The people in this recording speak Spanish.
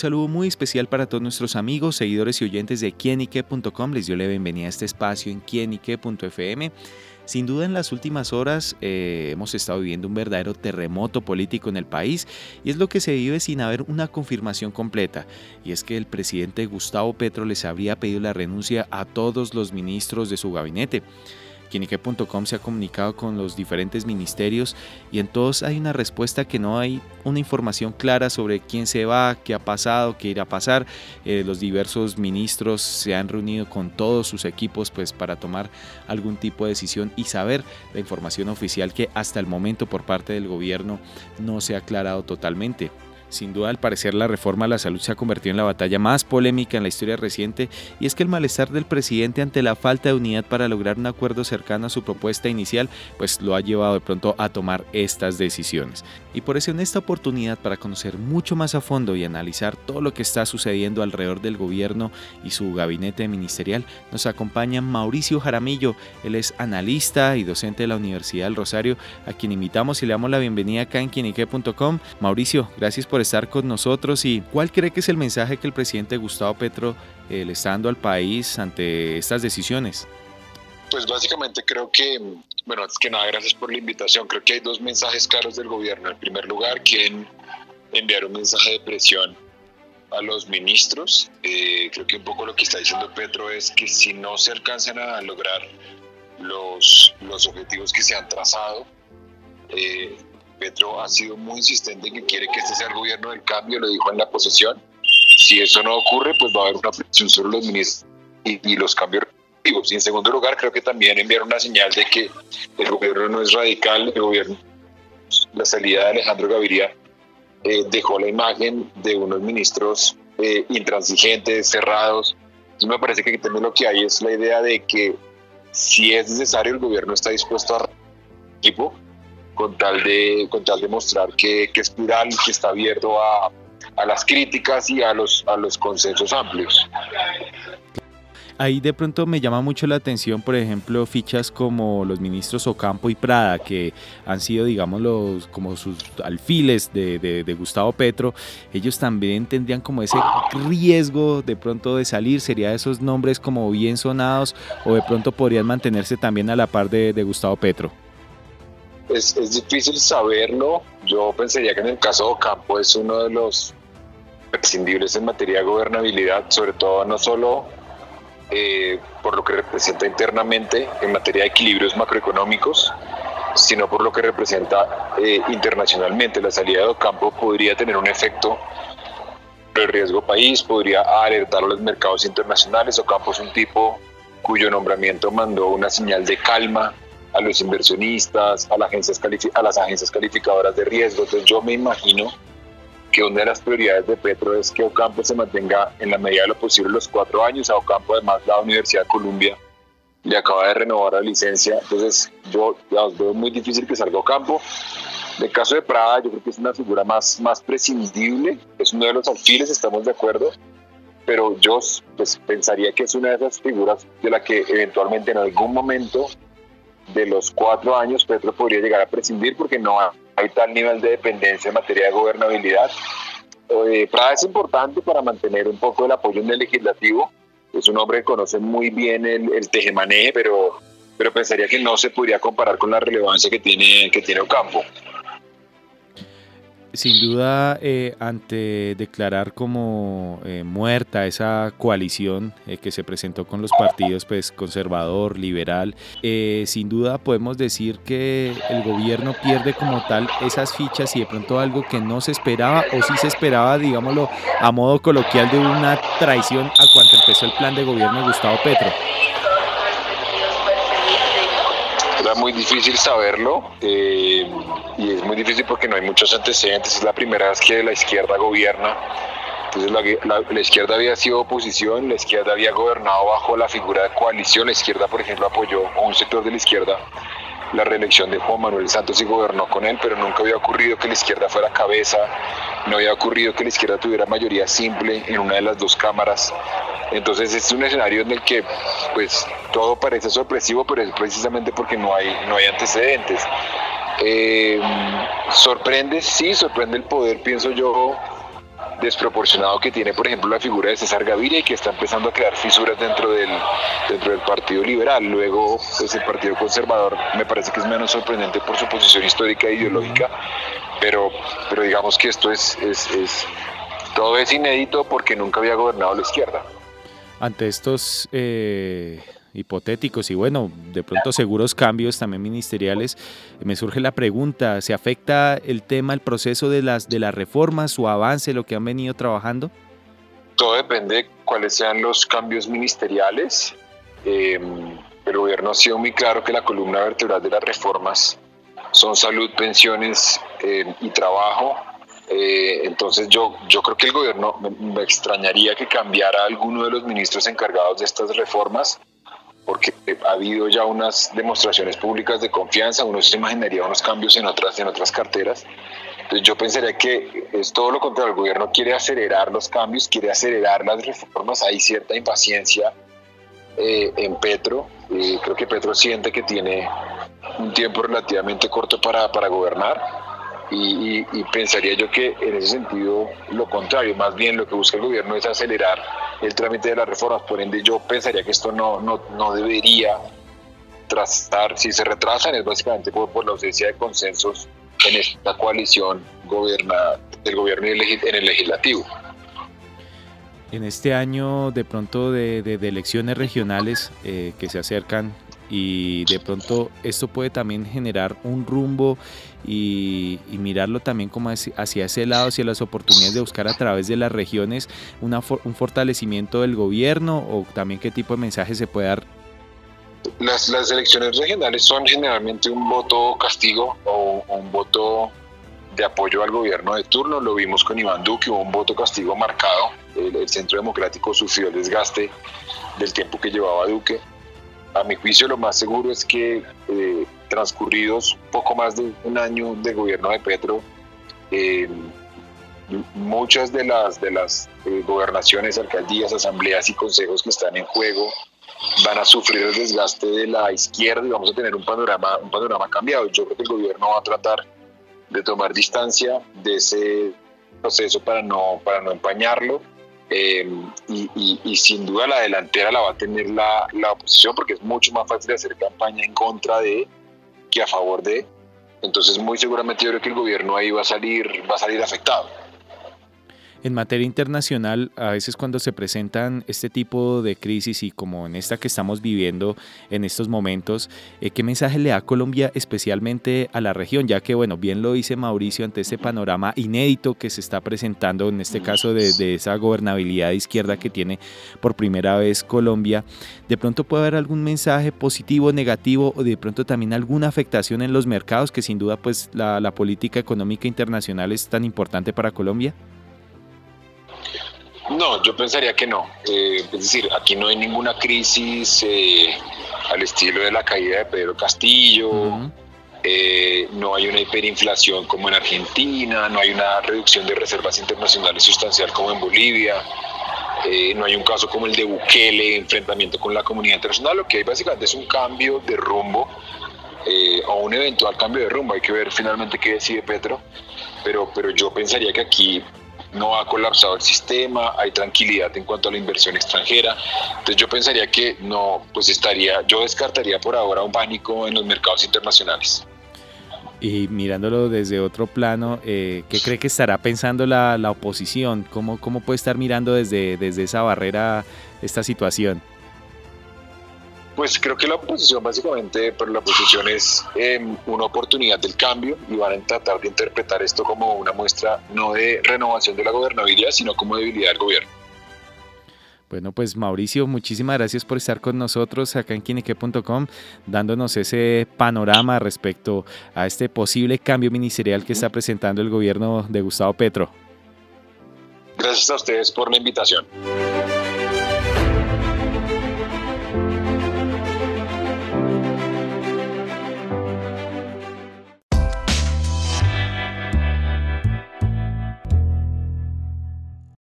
saludo muy especial para todos nuestros amigos, seguidores y oyentes de quienique.com. Les dio la bienvenida a este espacio en quienique.fm. Sin duda en las últimas horas eh, hemos estado viviendo un verdadero terremoto político en el país y es lo que se vive sin haber una confirmación completa. Y es que el presidente Gustavo Petro les habría pedido la renuncia a todos los ministros de su gabinete. Quinique.com se ha comunicado con los diferentes ministerios y en todos hay una respuesta que no hay una información clara sobre quién se va, qué ha pasado, qué irá a pasar. Eh, los diversos ministros se han reunido con todos sus equipos pues para tomar algún tipo de decisión y saber la información oficial que hasta el momento por parte del gobierno no se ha aclarado totalmente. Sin duda, al parecer, la reforma a la salud se ha convertido en la batalla más polémica en la historia reciente y es que el malestar del presidente ante la falta de unidad para lograr un acuerdo cercano a su propuesta inicial, pues lo ha llevado de pronto a tomar estas decisiones. Y por eso en esta oportunidad para conocer mucho más a fondo y analizar todo lo que está sucediendo alrededor del gobierno y su gabinete ministerial, nos acompaña Mauricio Jaramillo. Él es analista y docente de la Universidad del Rosario, a quien invitamos y le damos la bienvenida acá en quinique.com. Mauricio, gracias por estar con nosotros y cuál cree que es el mensaje que el presidente Gustavo Petro eh, le está dando al país ante estas decisiones. Pues básicamente creo que, bueno, es que nada, gracias por la invitación. Creo que hay dos mensajes claros del gobierno. En primer lugar, quieren enviar un mensaje de presión a los ministros. Eh, creo que un poco lo que está diciendo Petro es que si no se alcanzan a lograr los, los objetivos que se han trazado, Petro ha sido muy insistente en que quiere que este sea el gobierno del cambio, lo dijo en la posesión. Si eso no ocurre, pues va a haber una presión sobre los ministros y, los cambios y en segundo lugar, creo que también enviar una señal de que el gobierno no es radical, el gobierno, la salida de Alejandro Gaviria eh, dejó la imagen de unos ministros eh, intransigentes, cerrados. Y me parece que también lo que hay es la idea de que si es necesario, el gobierno está dispuesto a equipo con tal de, con tal de mostrar que, que es plural y que está abierto a, a las críticas y a los, a los consensos amplios. Ahí de pronto me llama mucho la atención, por ejemplo, fichas como los ministros Ocampo y Prada, que han sido, digamos, los, como sus alfiles de, de, de, Gustavo Petro. Ellos también tendrían como ese riesgo de pronto de salir. ¿Sería esos nombres como bien sonados o de pronto podrían mantenerse también a la par de, de Gustavo Petro? Es, es, difícil saberlo. Yo pensaría que en el caso de Ocampo es uno de los prescindibles en materia de gobernabilidad, sobre todo no solo eh, por lo que representa internamente en materia de equilibrios macroeconómicos, sino por lo que representa eh, internacionalmente. La salida de Ocampo podría tener un efecto el riesgo país, podría alertar a los mercados internacionales. Ocampo es un tipo cuyo nombramiento mandó una señal de calma a los inversionistas, a, las agencias a las agencias calificadoras de riesgo. Entonces yo me imagino que una de las prioridades de Petro es que Ocampo se mantenga en la medida de lo posible los cuatro años. A Ocampo además la Universidad de Columbia le acaba de renovar la licencia. Entonces yo ya os veo muy difícil que salga Ocampo. En el caso de Prada yo creo que es una figura más, más prescindible, es uno de los alfiles, estamos de acuerdo, pero yo pues, pensaría que es una de esas figuras de la que eventualmente en algún momento de los cuatro años Petro podría llegar a prescindir porque no hay tal nivel de dependencia en materia de gobernabilidad. Eh, Prada es importante para mantener un poco el apoyo en el legislativo. Es un hombre que conoce muy bien el, el tejemaneje, pero, pero pensaría que no se podría comparar con la relevancia que tiene, que tiene Ocampo. Sin duda, eh, ante declarar como eh, muerta esa coalición eh, que se presentó con los partidos pues, conservador, liberal, eh, sin duda podemos decir que el gobierno pierde como tal esas fichas y de pronto algo que no se esperaba o sí se esperaba, digámoslo, a modo coloquial de una traición a cuanto empezó el plan de gobierno de Gustavo Petro. Era muy difícil saberlo eh, y es muy difícil porque no hay muchos antecedentes. Es la primera vez que la izquierda gobierna. Entonces la, la, la, izquierda había sido oposición, la izquierda había gobernado bajo la figura de coalición. La izquierda, por ejemplo, apoyó a un sector de la izquierda la reelección de Juan Manuel Santos y gobernó con él, pero nunca había ocurrido que la izquierda fuera cabeza, no había ocurrido que la izquierda tuviera mayoría simple en una de las dos cámaras. Entonces es un escenario en el que pues todo parece sorpresivo, pero es precisamente porque no hay, no hay antecedentes. Eh, sorprende, sí, sorprende el poder, pienso yo, desproporcionado que tiene, por ejemplo, la figura de César Gaviria y que está empezando a crear fisuras dentro del, dentro del Partido Liberal. Luego, pues el Partido Conservador me parece que es menos sorprendente por su posición histórica e ideológica, pero, pero digamos que esto es, es, es todo es inédito porque nunca había gobernado la izquierda. Ante estos eh, hipotéticos y bueno, de pronto seguros cambios también ministeriales, me surge la pregunta, ¿se afecta el tema, el proceso de las, de las reformas, su avance, lo que han venido trabajando? Todo depende de cuáles sean los cambios ministeriales. Em, el gobierno ha sido muy claro que la columna vertebral de las reformas son salud, pensiones em, y trabajo. Eh, entonces yo, yo creo que el gobierno me extrañaría que cambiara alguno de los ministros encargados de estas reformas porque ha habido ya unas demostraciones públicas de confianza, uno se imaginaría unos cambios en otras, en otras carteras. Entonces yo pensaría que es todo lo contrario, el gobierno quiere acelerar los cambios, quiere acelerar las reformas, hay cierta impaciencia eh, en Petro, creo que Petro siente que tiene un tiempo relativamente corto para, para gobernar y, y pensaría yo que en ese sentido lo contrario, más bien lo que busca el gobierno es acelerar el trámite de las reformas. Por ende, yo pensaría que esto no, no, no debería trastar, si se retrasan es básicamente por, por la ausencia de consensos en esta coalición goberna, del gobierno y en el legislativo. En este año de pronto de, de, elecciones regionales eh, que se acercan y de pronto esto puede también generar un rumbo y, mirarlo también como hacia ese lado, hacia las oportunidades de buscar a través de las regiones una, un fortalecimiento del gobierno o también qué tipo de mensaje se puede dar. Las, las elecciones regionales son generalmente un voto castigo o un voto de apoyo al gobierno de turno. Lo vimos con Iván Duque, hubo un voto castigo marcado. El, el Centro Democrático sufrió el desgaste del tiempo que llevaba Duque a mi juicio lo más seguro es que eh, transcurridos poco más de un año de gobierno de Petro, eh, muchas de las, de las eh, gobernaciones, alcaldías, asambleas y consejos que están en juego van a sufrir el desgaste de la izquierda y vamos a tener un panorama, un panorama cambiado. Yo creo que el gobierno va a tratar de tomar distancia de ese proceso para no, para no empañarlo eh, y, sin duda la delantera la va a tener la, la, oposición porque es mucho más fácil hacer campaña en contra de que a favor de. Entonces muy seguramente yo creo que el gobierno ahí va a salir, va a salir afectado. En materia internacional, a veces cuando se presentan este tipo de crisis y como en esta que estamos viviendo en estos momentos, eh, ¿qué mensaje le da Colombia especialmente a la región? Ya que, bueno, bien lo dice Mauricio ante este panorama inédito que se está presentando en este caso de, esa gobernabilidad izquierda que tiene por primera vez Colombia, de pronto puede haber algún mensaje positivo, negativo o de pronto también alguna afectación en los mercados que sin duda pues la política económica internacional es tan importante para Colombia. No, yo pensaría que no. Eh, es decir, aquí no hay ninguna crisis eh, al estilo de la caída de Pedro Castillo, eh, no hay una hiperinflación como en Argentina, no hay una reducción de reservas internacionales sustancial como en Bolivia, no hay un caso como el de Bukele, enfrentamiento con la comunidad internacional, lo que hay básicamente es un cambio de rumbo o un eventual cambio de rumbo, hay que ver finalmente qué decide Petro, pero, pero yo pensaría que aquí no ha colapsado el sistema, hay tranquilidad en cuanto a la inversión extranjera. Entonces yo pensaría que no, pues estaría, yo descartaría por ahora un pánico en los mercados internacionales. Y mirándolo desde otro plano, eh, ¿qué cree que estará pensando la, la oposición? ¿Cómo, ¿Cómo, puede estar mirando desde, desde esa barrera esta situación? Pues creo que la oposición básicamente, pero la oposición es em, una oportunidad del cambio y van a tratar de interpretar esto como una muestra no de renovación de la gobernabilidad, sino como debilidad del gobierno. Bueno, pues Mauricio, muchísimas gracias por estar con nosotros acá en Quinique.com, dándonos ese panorama respecto a este posible cambio ministerial que está presentando el gobierno de Gustavo Petro. Gracias a ustedes por la invitación.